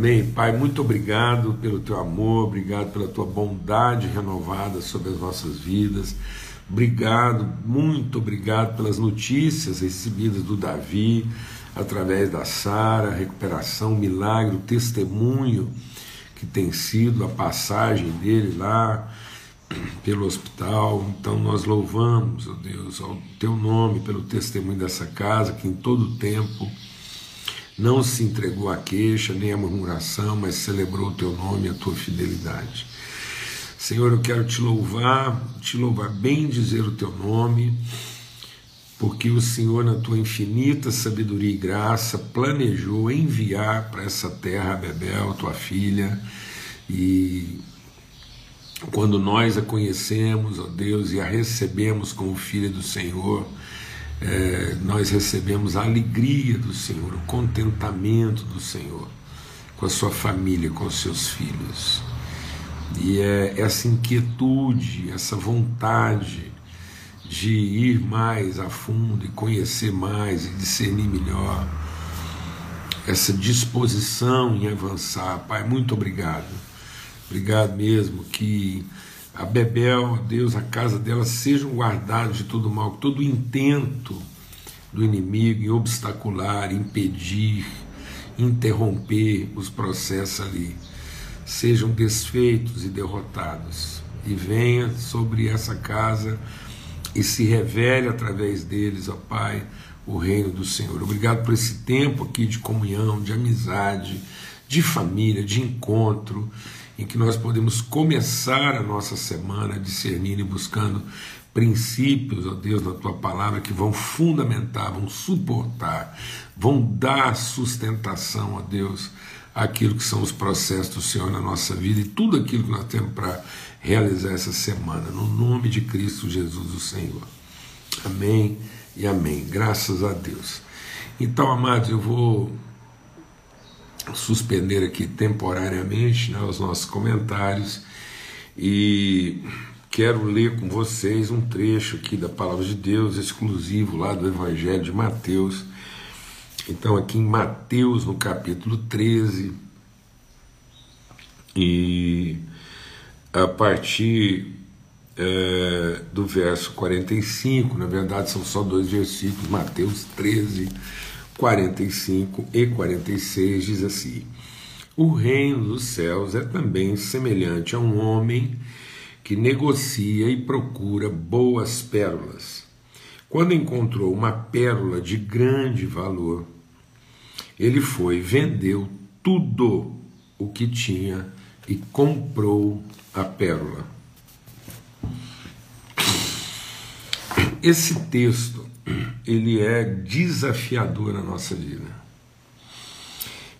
Amém. Pai, muito obrigado pelo teu amor, obrigado pela tua bondade renovada sobre as nossas vidas. Obrigado, muito obrigado pelas notícias recebidas do Davi através da Sara, recuperação, milagre, o testemunho que tem sido a passagem dele lá pelo hospital. Então nós louvamos, ó Deus, ao teu nome pelo testemunho dessa casa que em todo tempo não se entregou à queixa nem à murmuração, mas celebrou o teu nome e a tua fidelidade. Senhor, eu quero te louvar, te louvar bem dizer o teu nome, porque o Senhor, na tua infinita sabedoria e graça, planejou enviar para essa terra a Bebel, tua filha, e quando nós a conhecemos, ó Deus, e a recebemos como filha do Senhor, é, nós recebemos a alegria do Senhor, o contentamento do Senhor com a sua família, com os seus filhos. E é essa inquietude, essa vontade de ir mais a fundo e conhecer mais e discernir melhor, essa disposição em avançar. Pai, muito obrigado. Obrigado mesmo que a Bebel, Deus, a casa dela sejam guardados de todo mal, todo intento do inimigo em obstacular, impedir, interromper os processos ali, sejam desfeitos e derrotados. E venha sobre essa casa e se revele através deles, ó Pai, o reino do Senhor. Obrigado por esse tempo aqui de comunhão, de amizade, de família, de encontro em que nós podemos começar a nossa semana discernindo e buscando princípios, ó Deus, na tua palavra que vão fundamentar, vão suportar, vão dar sustentação, ó Deus, àquilo que são os processos do Senhor na nossa vida e tudo aquilo que nós temos para realizar essa semana, no nome de Cristo Jesus, o Senhor. Amém e amém. Graças a Deus. Então, amados, eu vou suspender aqui temporariamente né, os nossos comentários e quero ler com vocês um trecho aqui da palavra de Deus exclusivo lá do Evangelho de Mateus. Então, aqui em Mateus, no capítulo 13, e a partir é, do verso 45, na verdade são só dois versículos, Mateus 13, 45 e 46 diz assim: O reino dos céus é também semelhante a um homem que negocia e procura boas pérolas. Quando encontrou uma pérola de grande valor, ele foi, vendeu tudo o que tinha e comprou a pérola. Esse texto ele é desafiador na nossa vida.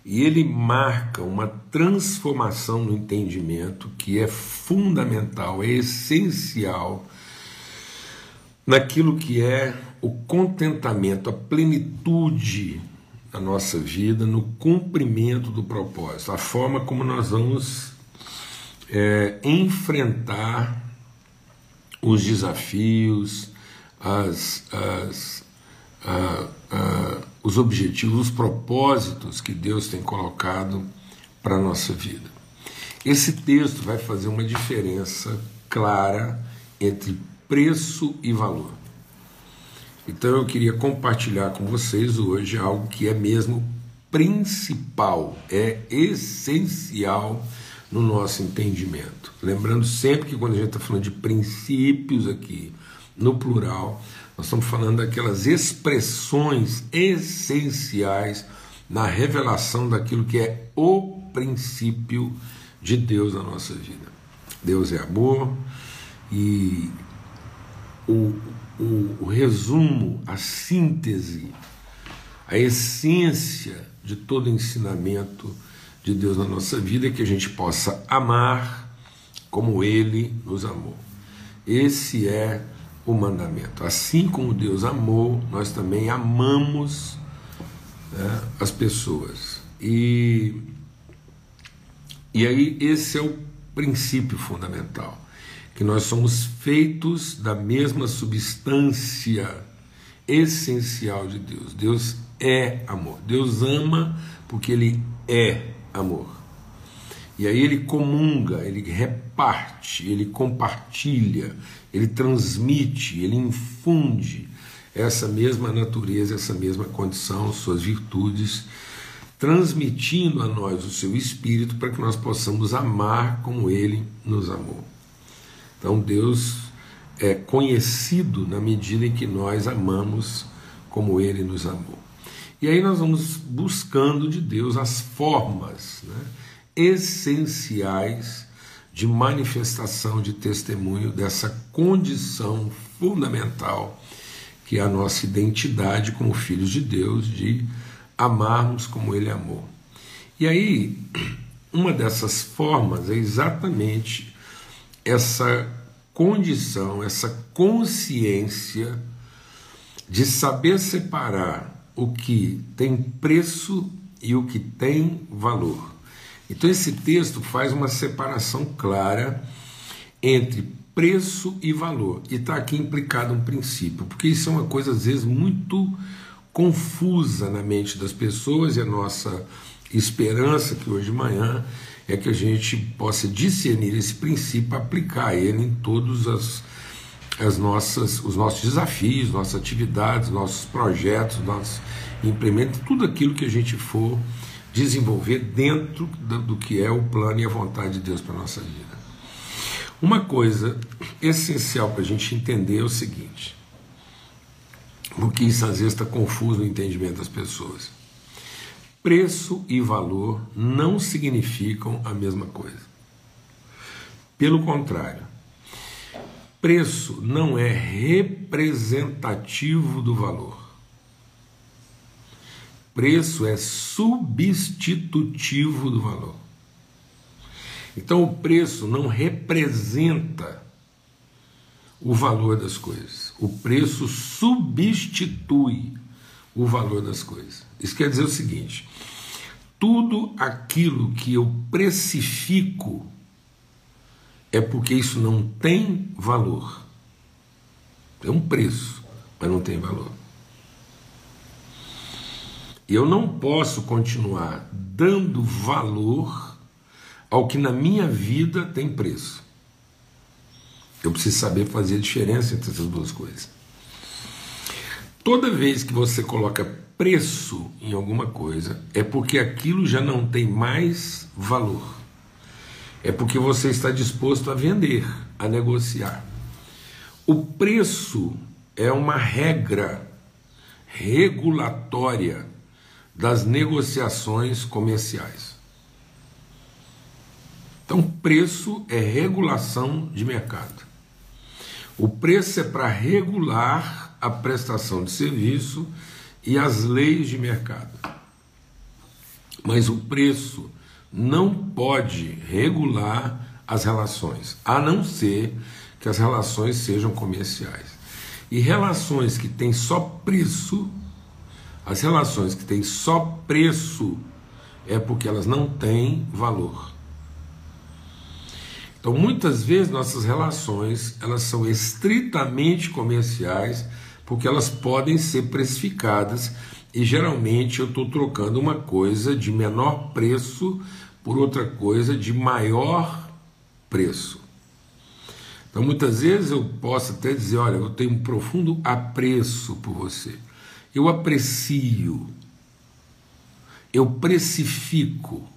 E ele marca uma transformação no entendimento que é fundamental, é essencial naquilo que é o contentamento, a plenitude da nossa vida, no cumprimento do propósito, a forma como nós vamos é, enfrentar os desafios, as, as, a, a, os objetivos, os propósitos que Deus tem colocado para a nossa vida. Esse texto vai fazer uma diferença clara entre preço e valor. Então eu queria compartilhar com vocês hoje algo que é mesmo principal, é essencial no nosso entendimento. Lembrando sempre que quando a gente está falando de princípios aqui, no plural, nós estamos falando daquelas expressões essenciais na revelação daquilo que é o princípio de Deus na nossa vida. Deus é amor e o, o, o resumo, a síntese, a essência de todo ensinamento de Deus na nossa vida é que a gente possa amar como Ele nos amou. Esse é o mandamento. Assim como Deus amou, nós também amamos né, as pessoas. E, e aí, esse é o princípio fundamental: que nós somos feitos da mesma substância essencial de Deus. Deus é amor. Deus ama porque Ele é amor. E aí ele comunga, ele reparte, ele compartilha, ele transmite, ele infunde essa mesma natureza, essa mesma condição, suas virtudes, transmitindo a nós o seu espírito para que nós possamos amar como ele nos amou. Então Deus é conhecido na medida em que nós amamos como ele nos amou. E aí nós vamos buscando de Deus as formas, né? Essenciais de manifestação de testemunho dessa condição fundamental que é a nossa identidade como filhos de Deus, de amarmos como Ele amou. E aí, uma dessas formas é exatamente essa condição, essa consciência de saber separar o que tem preço e o que tem valor. Então, esse texto faz uma separação clara entre preço e valor. E está aqui implicado um princípio, porque isso é uma coisa, às vezes, muito confusa na mente das pessoas e a nossa esperança que hoje de manhã é que a gente possa discernir esse princípio, aplicar ele em todos as, as nossas, os nossos desafios, nossas atividades, nossos projetos, nossos implementos, tudo aquilo que a gente for desenvolver dentro do que é o plano e a vontade de Deus para a nossa vida. Uma coisa essencial para a gente entender é o seguinte, porque isso às vezes está confuso no entendimento das pessoas. Preço e valor não significam a mesma coisa. Pelo contrário, preço não é representativo do valor. Preço é substitutivo do valor. Então o preço não representa o valor das coisas. O preço substitui o valor das coisas. Isso quer dizer o seguinte: tudo aquilo que eu precifico é porque isso não tem valor. É um preço, mas não tem valor. Eu não posso continuar dando valor ao que na minha vida tem preço. Eu preciso saber fazer a diferença entre essas duas coisas. Toda vez que você coloca preço em alguma coisa, é porque aquilo já não tem mais valor. É porque você está disposto a vender, a negociar. O preço é uma regra regulatória das negociações comerciais. Então, preço é regulação de mercado. O preço é para regular a prestação de serviço e as leis de mercado. Mas o preço não pode regular as relações, a não ser que as relações sejam comerciais. E relações que têm só preço as relações que têm só preço é porque elas não têm valor. Então, muitas vezes nossas relações elas são estritamente comerciais porque elas podem ser precificadas e geralmente eu estou trocando uma coisa de menor preço por outra coisa de maior preço. Então, muitas vezes eu posso até dizer: olha, eu tenho um profundo apreço por você eu aprecio, eu precifico.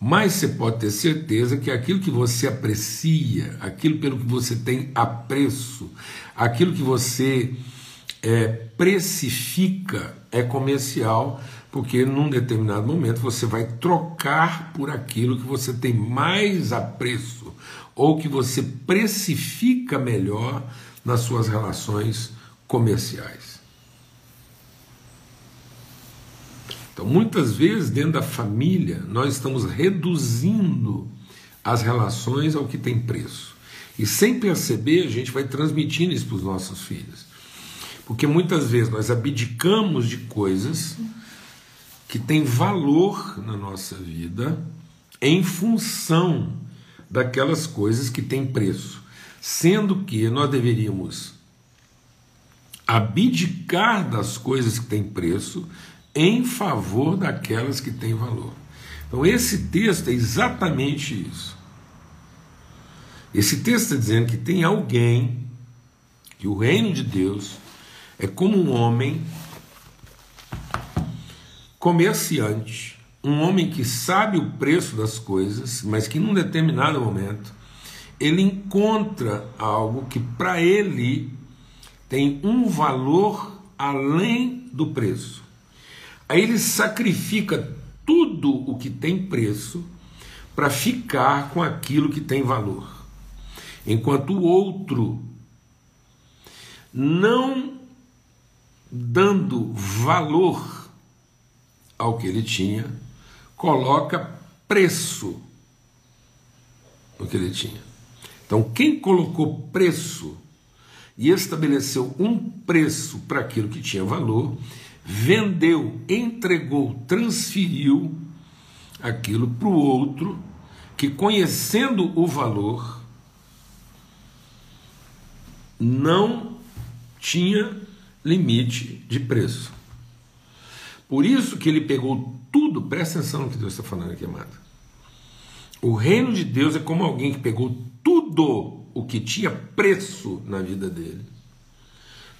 Mas você pode ter certeza que aquilo que você aprecia, aquilo pelo que você tem apreço, aquilo que você é, precifica é comercial, porque num determinado momento você vai trocar por aquilo que você tem mais apreço ou que você precifica melhor nas suas relações comerciais. Então, muitas vezes, dentro da família, nós estamos reduzindo as relações ao que tem preço. E sem perceber, a gente vai transmitindo isso para os nossos filhos. Porque muitas vezes nós abdicamos de coisas que têm valor na nossa vida em função daquelas coisas que têm preço. Sendo que nós deveríamos abdicar das coisas que têm preço em favor daquelas que têm valor. Então, esse texto é exatamente isso. Esse texto está dizendo que tem alguém, que o reino de Deus é como um homem comerciante, um homem que sabe o preço das coisas, mas que num determinado momento ele encontra algo que para ele tem um valor além do preço. Aí ele sacrifica tudo o que tem preço para ficar com aquilo que tem valor. Enquanto o outro, não dando valor ao que ele tinha, coloca preço no que ele tinha. Então, quem colocou preço e estabeleceu um preço para aquilo que tinha valor, vendeu, entregou, transferiu aquilo para o outro que, conhecendo o valor, não tinha limite de preço. Por isso que ele pegou tudo, presta atenção no que Deus está falando aqui, amado. O reino de Deus é como alguém que pegou tudo o que tinha preço na vida dele,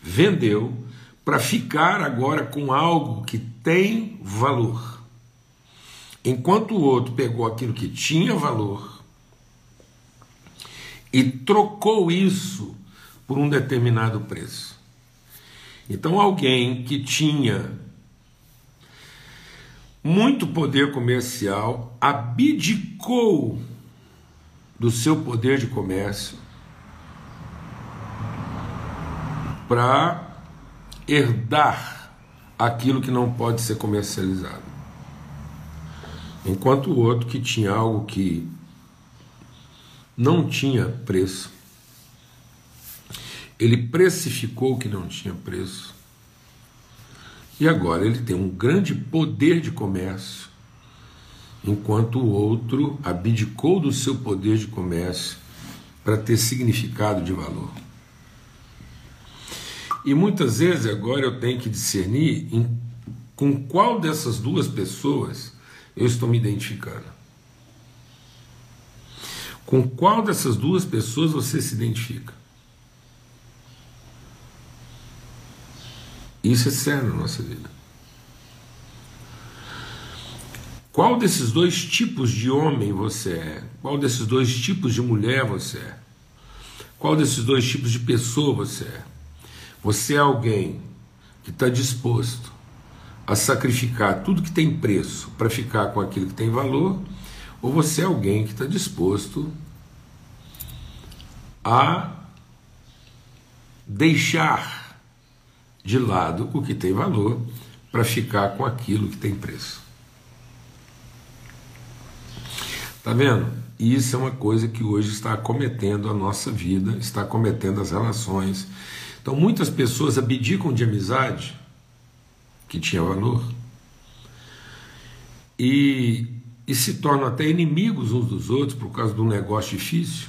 vendeu para ficar agora com algo que tem valor. Enquanto o outro pegou aquilo que tinha valor e trocou isso por um determinado preço. Então, alguém que tinha muito poder comercial abdicou do seu poder de comércio para herdar aquilo que não pode ser comercializado. Enquanto o outro que tinha algo que não tinha preço, ele precificou o que não tinha preço. E agora ele tem um grande poder de comércio enquanto o outro abdicou do seu poder de comércio para ter significado de valor. E muitas vezes agora eu tenho que discernir em, com qual dessas duas pessoas eu estou me identificando. Com qual dessas duas pessoas você se identifica? Isso é sério na nossa vida. Qual desses dois tipos de homem você é? Qual desses dois tipos de mulher você é? Qual desses dois tipos de pessoa você é? Você é alguém que está disposto a sacrificar tudo que tem preço para ficar com aquilo que tem valor? Ou você é alguém que está disposto a deixar de lado o que tem valor para ficar com aquilo que tem preço? Tá vendo? Isso é uma coisa que hoje está cometendo a nossa vida, está cometendo as relações. Então muitas pessoas abdicam de amizade, que tinha valor, e, e se tornam até inimigos uns dos outros por causa de um negócio difícil,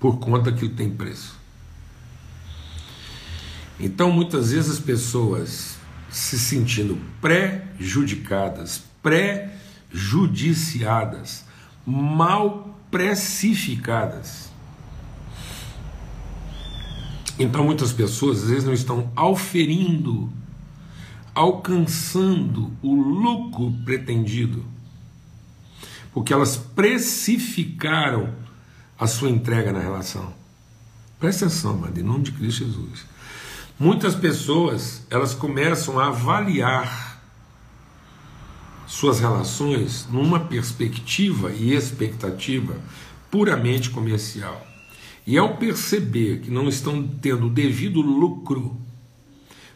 por conta que tem preço. Então muitas vezes as pessoas se sentindo prejudicadas, pré judiciadas, mal precificadas. Então muitas pessoas às vezes não estão auferindo, alcançando o lucro pretendido, porque elas precificaram a sua entrega na relação. Presta atenção, mano, em nome de Cristo Jesus. Muitas pessoas elas começam a avaliar suas relações numa perspectiva e expectativa puramente comercial. E ao perceber que não estão tendo o devido lucro,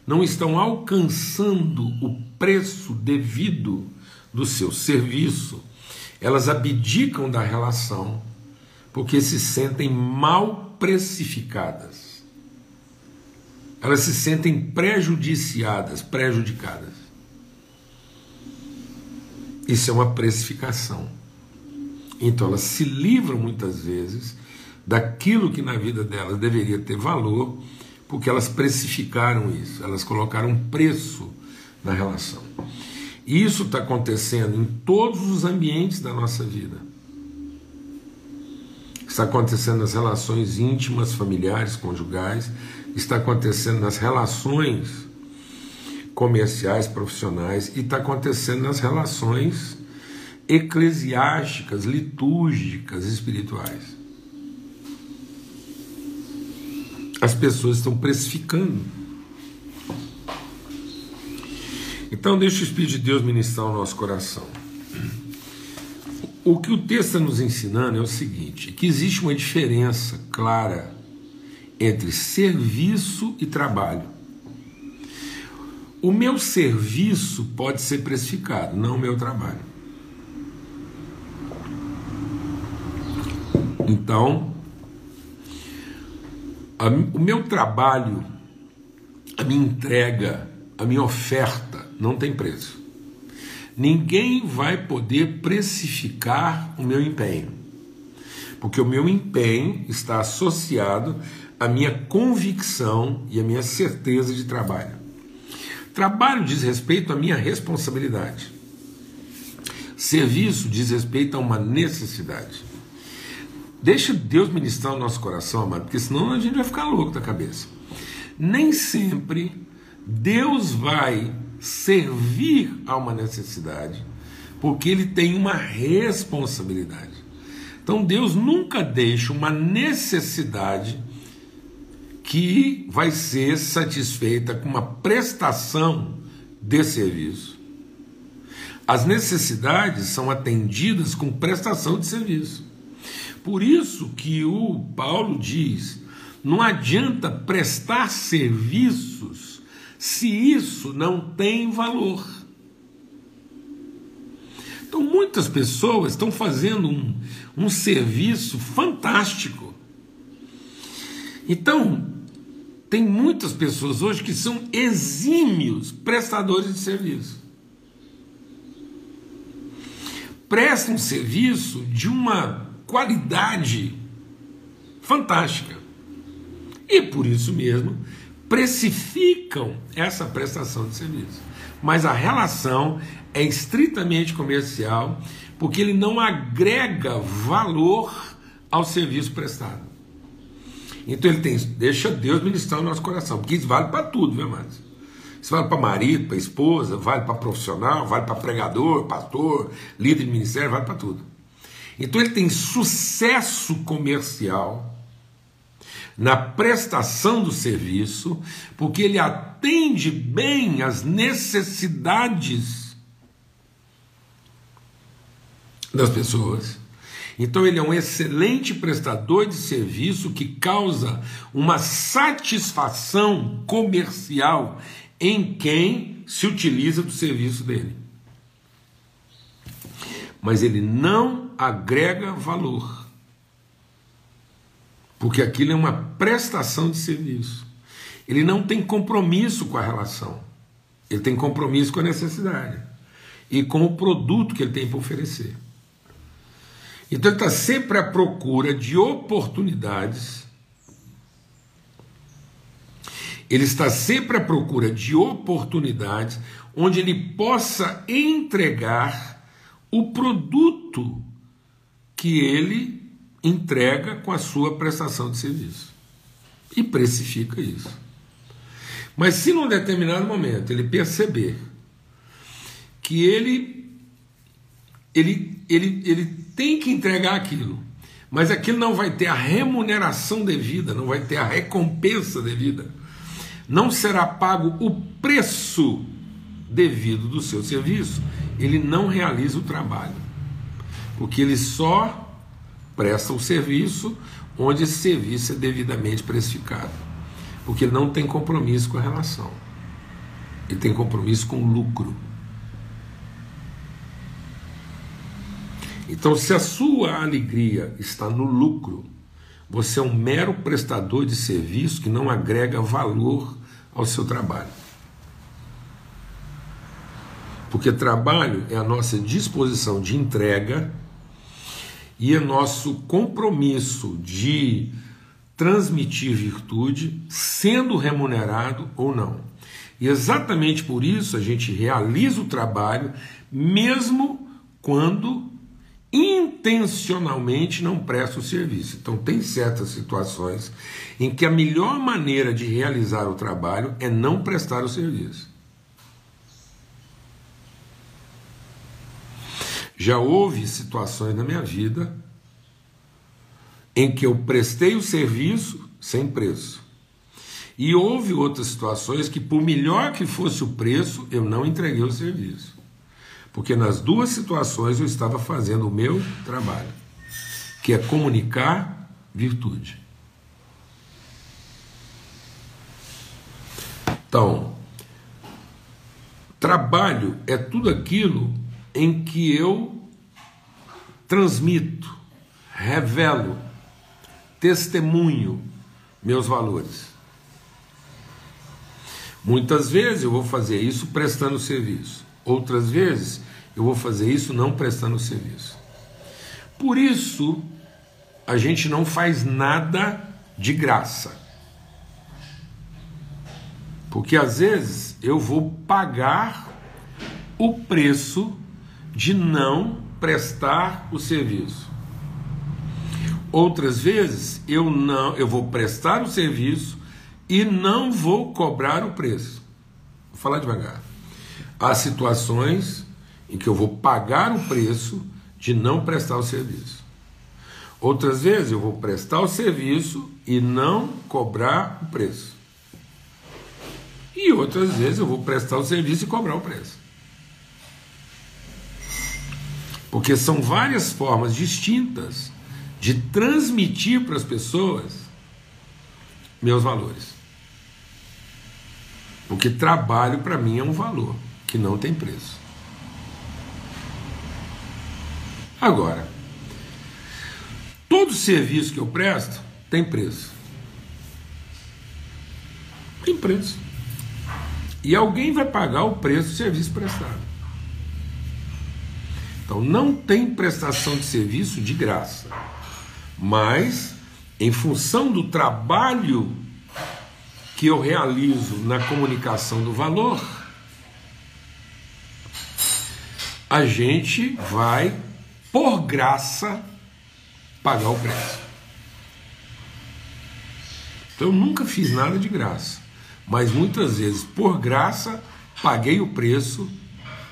não estão alcançando o preço devido do seu serviço, elas abdicam da relação porque se sentem mal precificadas. Elas se sentem prejudiciadas, prejudicadas. Isso é uma precificação. Então elas se livram muitas vezes daquilo que na vida delas deveria ter valor, porque elas precificaram isso, elas colocaram preço na relação. Isso está acontecendo em todos os ambientes da nossa vida. Está acontecendo nas relações íntimas, familiares, conjugais, está acontecendo nas relações comerciais, profissionais e está acontecendo nas relações eclesiásticas, litúrgicas, espirituais. As pessoas estão precificando. Então, deixa o Espírito de Deus ministrar o nosso coração. O que o texto está nos ensinando é o seguinte: que existe uma diferença clara entre serviço e trabalho. O meu serviço pode ser precificado, não o meu trabalho. Então, a, o meu trabalho, a minha entrega, a minha oferta não tem preço. Ninguém vai poder precificar o meu empenho, porque o meu empenho está associado à minha convicção e à minha certeza de trabalho. Trabalho diz respeito à minha responsabilidade. Serviço diz respeito a uma necessidade. Deixa Deus ministrar o nosso coração, amado, porque senão a gente vai ficar louco da cabeça. Nem sempre Deus vai servir a uma necessidade, porque Ele tem uma responsabilidade. Então Deus nunca deixa uma necessidade que vai ser satisfeita com uma prestação de serviço. As necessidades são atendidas com prestação de serviço. Por isso que o Paulo diz: não adianta prestar serviços se isso não tem valor. Então, muitas pessoas estão fazendo um, um serviço fantástico. Então, tem muitas pessoas hoje que são exímios prestadores de serviço. Prestam serviço de uma qualidade fantástica. E por isso mesmo precificam essa prestação de serviço. Mas a relação é estritamente comercial, porque ele não agrega valor ao serviço prestado. Então ele tem, deixa Deus ministrar o nosso coração, porque isso vale para tudo, viu, amados? Isso vale para marido, para esposa, vale para profissional, vale para pregador, pastor, líder de ministério, vale para tudo. Então ele tem sucesso comercial na prestação do serviço, porque ele atende bem às necessidades das pessoas então ele é um excelente prestador de serviço que causa uma satisfação comercial em quem se utiliza do serviço dele. Mas ele não agrega valor. Porque aquilo é uma prestação de serviço. Ele não tem compromisso com a relação. Ele tem compromisso com a necessidade e com o produto que ele tem para oferecer. Então ele está sempre à procura de oportunidades. Ele está sempre à procura de oportunidades onde ele possa entregar o produto que ele entrega com a sua prestação de serviço. E precifica isso. Mas se num determinado momento ele perceber que ele ele, ele, ele tem que entregar aquilo, mas aquilo não vai ter a remuneração devida, não vai ter a recompensa devida, não será pago o preço devido do seu serviço, ele não realiza o trabalho, porque ele só presta o serviço onde esse serviço é devidamente precificado, porque ele não tem compromisso com a relação, ele tem compromisso com o lucro. Então, se a sua alegria está no lucro, você é um mero prestador de serviço que não agrega valor ao seu trabalho. Porque trabalho é a nossa disposição de entrega e é nosso compromisso de transmitir virtude, sendo remunerado ou não. E exatamente por isso a gente realiza o trabalho, mesmo quando intencionalmente não presta o serviço. Então, tem certas situações em que a melhor maneira de realizar o trabalho é não prestar o serviço. Já houve situações na minha vida em que eu prestei o serviço sem preço. E houve outras situações que, por melhor que fosse o preço, eu não entreguei o serviço. Porque nas duas situações eu estava fazendo o meu trabalho, que é comunicar virtude. Então, trabalho é tudo aquilo em que eu transmito, revelo, testemunho meus valores. Muitas vezes eu vou fazer isso prestando serviço, outras vezes eu vou fazer isso não prestando serviço. Por isso, a gente não faz nada de graça. Porque às vezes eu vou pagar o preço de não prestar o serviço. Outras vezes eu não, eu vou prestar o serviço e não vou cobrar o preço. Vou falar devagar. Há situações em que eu vou pagar o preço de não prestar o serviço. Outras vezes eu vou prestar o serviço e não cobrar o preço. E outras vezes eu vou prestar o serviço e cobrar o preço. Porque são várias formas distintas de transmitir para as pessoas meus valores. Porque trabalho para mim é um valor que não tem preço. Agora, todo serviço que eu presto tem preço. Tem preço. E alguém vai pagar o preço do serviço prestado. Então não tem prestação de serviço de graça. Mas, em função do trabalho que eu realizo na comunicação do valor, a gente vai por graça, pagar o preço. Então eu nunca fiz nada de graça, mas muitas vezes, por graça, paguei o preço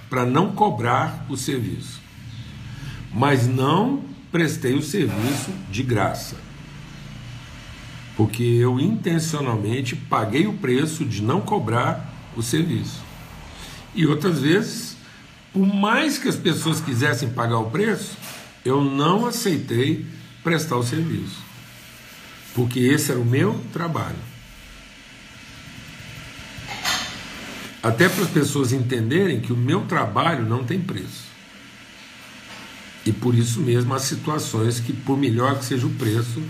para não cobrar o serviço. Mas não prestei o serviço de graça. Porque eu intencionalmente paguei o preço de não cobrar o serviço. E outras vezes por mais que as pessoas quisessem pagar o preço, eu não aceitei prestar o serviço. Porque esse era o meu trabalho. Até para as pessoas entenderem que o meu trabalho não tem preço. E por isso mesmo há situações que, por melhor que seja o preço,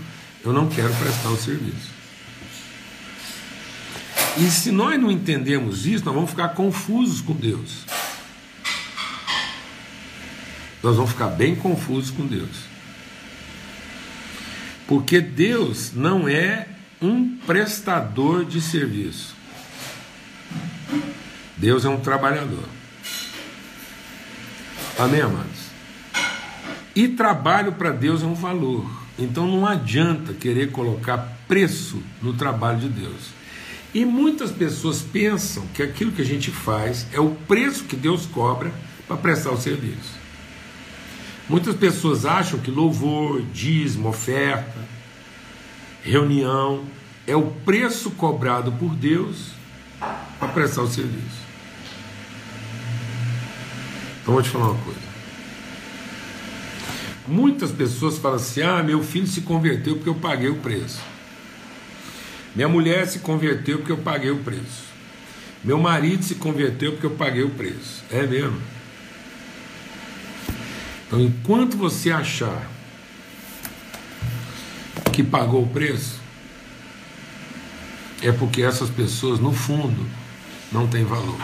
eu não quero prestar o serviço. E se nós não entendemos isso, nós vamos ficar confusos com Deus nós vamos ficar bem confusos com Deus. Porque Deus não é um prestador de serviço. Deus é um trabalhador. Amém, amados? E trabalho para Deus é um valor. Então não adianta querer colocar preço no trabalho de Deus. E muitas pessoas pensam que aquilo que a gente faz é o preço que Deus cobra para prestar o serviço. Muitas pessoas acham que louvor, dízimo, oferta, reunião é o preço cobrado por Deus para prestar o serviço. Então vou te falar uma coisa. Muitas pessoas falam assim: ah, meu filho se converteu porque eu paguei o preço. Minha mulher se converteu porque eu paguei o preço. Meu marido se converteu porque eu paguei o preço. É mesmo. Então, enquanto você achar que pagou o preço, é porque essas pessoas, no fundo, não têm valor.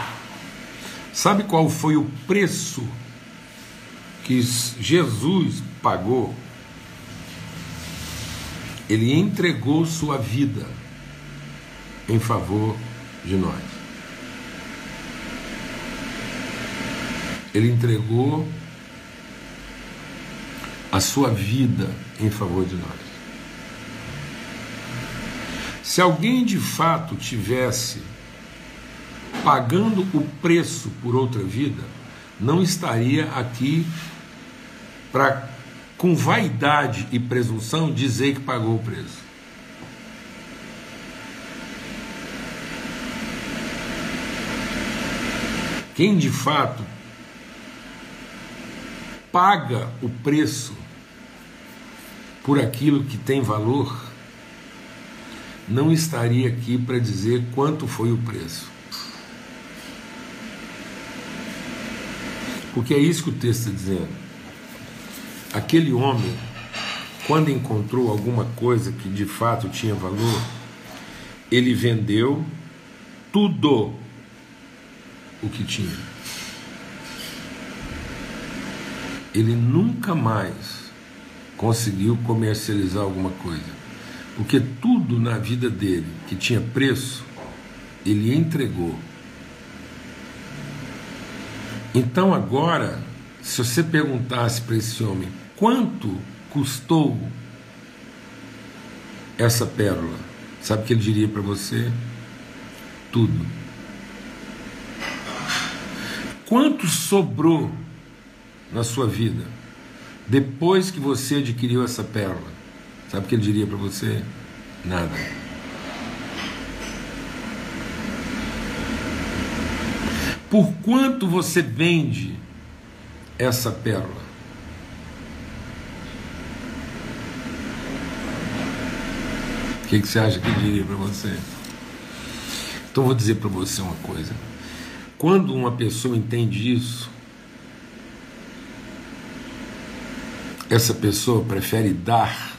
Sabe qual foi o preço que Jesus pagou, ele entregou sua vida em favor de nós. Ele entregou a sua vida em favor de nós. Se alguém de fato tivesse pagando o preço por outra vida, não estaria aqui para, com vaidade e presunção, dizer que pagou o preço. Quem de fato paga o preço por aquilo que tem valor, não estaria aqui para dizer quanto foi o preço. Porque é isso que o texto está dizendo. Aquele homem, quando encontrou alguma coisa que de fato tinha valor, ele vendeu tudo o que tinha. Ele nunca mais conseguiu comercializar alguma coisa. Porque tudo na vida dele que tinha preço, ele entregou. Então agora, se você perguntasse para esse homem quanto custou essa pérola, sabe o que ele diria para você? Tudo. Quanto sobrou na sua vida depois que você adquiriu essa pérola? Sabe o que ele diria para você? Nada. Por quanto você vende essa pérola? O que, que você acha que diria para você? Então vou dizer para você uma coisa. Quando uma pessoa entende isso, essa pessoa prefere dar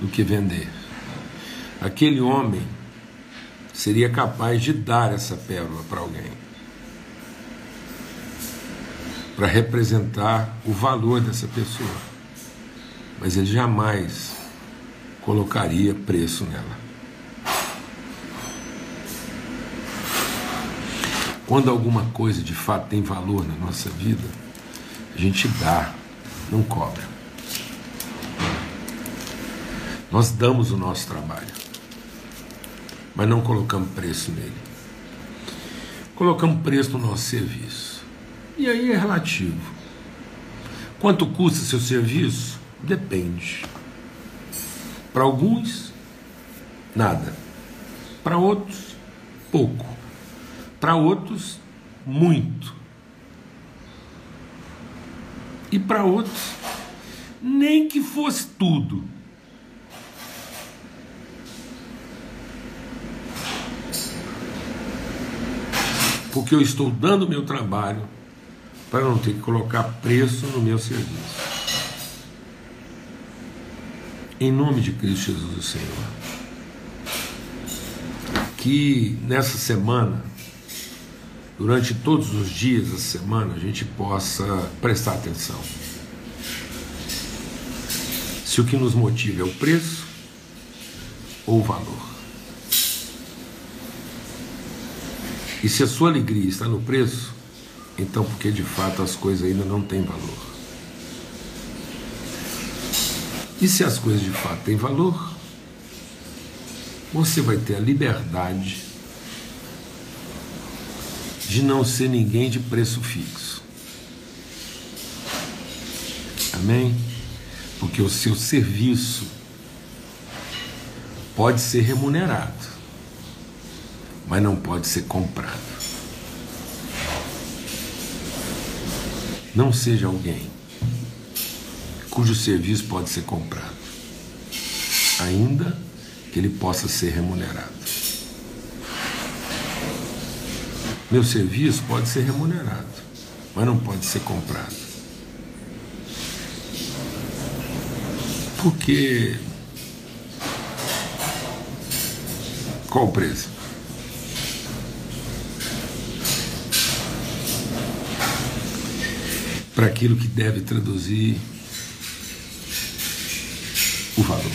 do que vender. Aquele homem seria capaz de dar essa pérola para alguém, para representar o valor dessa pessoa, mas ele jamais colocaria preço nela. Quando alguma coisa de fato tem valor na nossa vida, a gente dá, não cobra. Nós damos o nosso trabalho, mas não colocamos preço nele. Colocamos preço no nosso serviço. E aí é relativo. Quanto custa seu serviço? Depende. Para alguns, nada. Para outros, pouco. Para outros, muito. E para outros, nem que fosse tudo porque eu estou dando meu trabalho para não ter que colocar preço no meu serviço. Em nome de Cristo Jesus, o Senhor. Que nessa semana, durante todos os dias da semana, a gente possa prestar atenção. Se o que nos motiva é o preço ou o valor. E se a sua alegria está no preço, então porque de fato as coisas ainda não têm valor. E se as coisas de fato têm valor, você vai ter a liberdade de não ser ninguém de preço fixo. Amém? Porque o seu serviço pode ser remunerado mas não pode ser comprado. Não seja alguém cujo serviço pode ser comprado, ainda que ele possa ser remunerado. Meu serviço pode ser remunerado, mas não pode ser comprado. Porque qual o preço? para aquilo que deve traduzir o valor.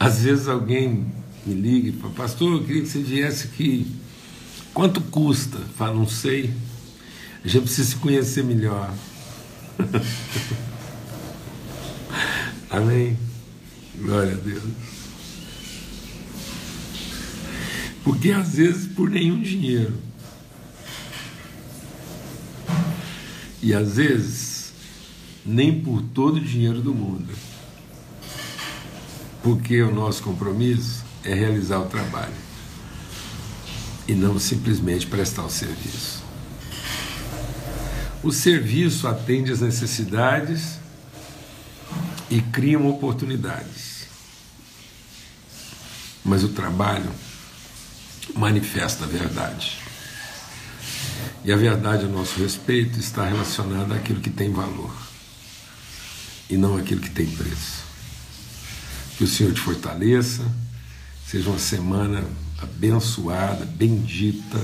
Às vezes alguém me liga e fala, pastor, eu queria que você viesse aqui. Quanto custa? Fala, não sei. A gente precisa se conhecer melhor. Amém. Glória a Deus. Porque às vezes por nenhum dinheiro. E às vezes nem por todo o dinheiro do mundo. Porque o nosso compromisso é realizar o trabalho e não simplesmente prestar o serviço. O serviço atende às necessidades e cria oportunidades. Mas o trabalho manifesta a verdade. E a verdade a nosso respeito está relacionada àquilo que tem valor e não àquilo que tem preço. Que o Senhor te fortaleça, seja uma semana abençoada, bendita,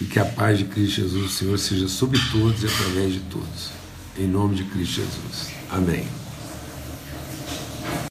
e que a paz de Cristo Jesus, o Senhor, seja sobre todos e através de todos. Em nome de Cristo Jesus. Amém.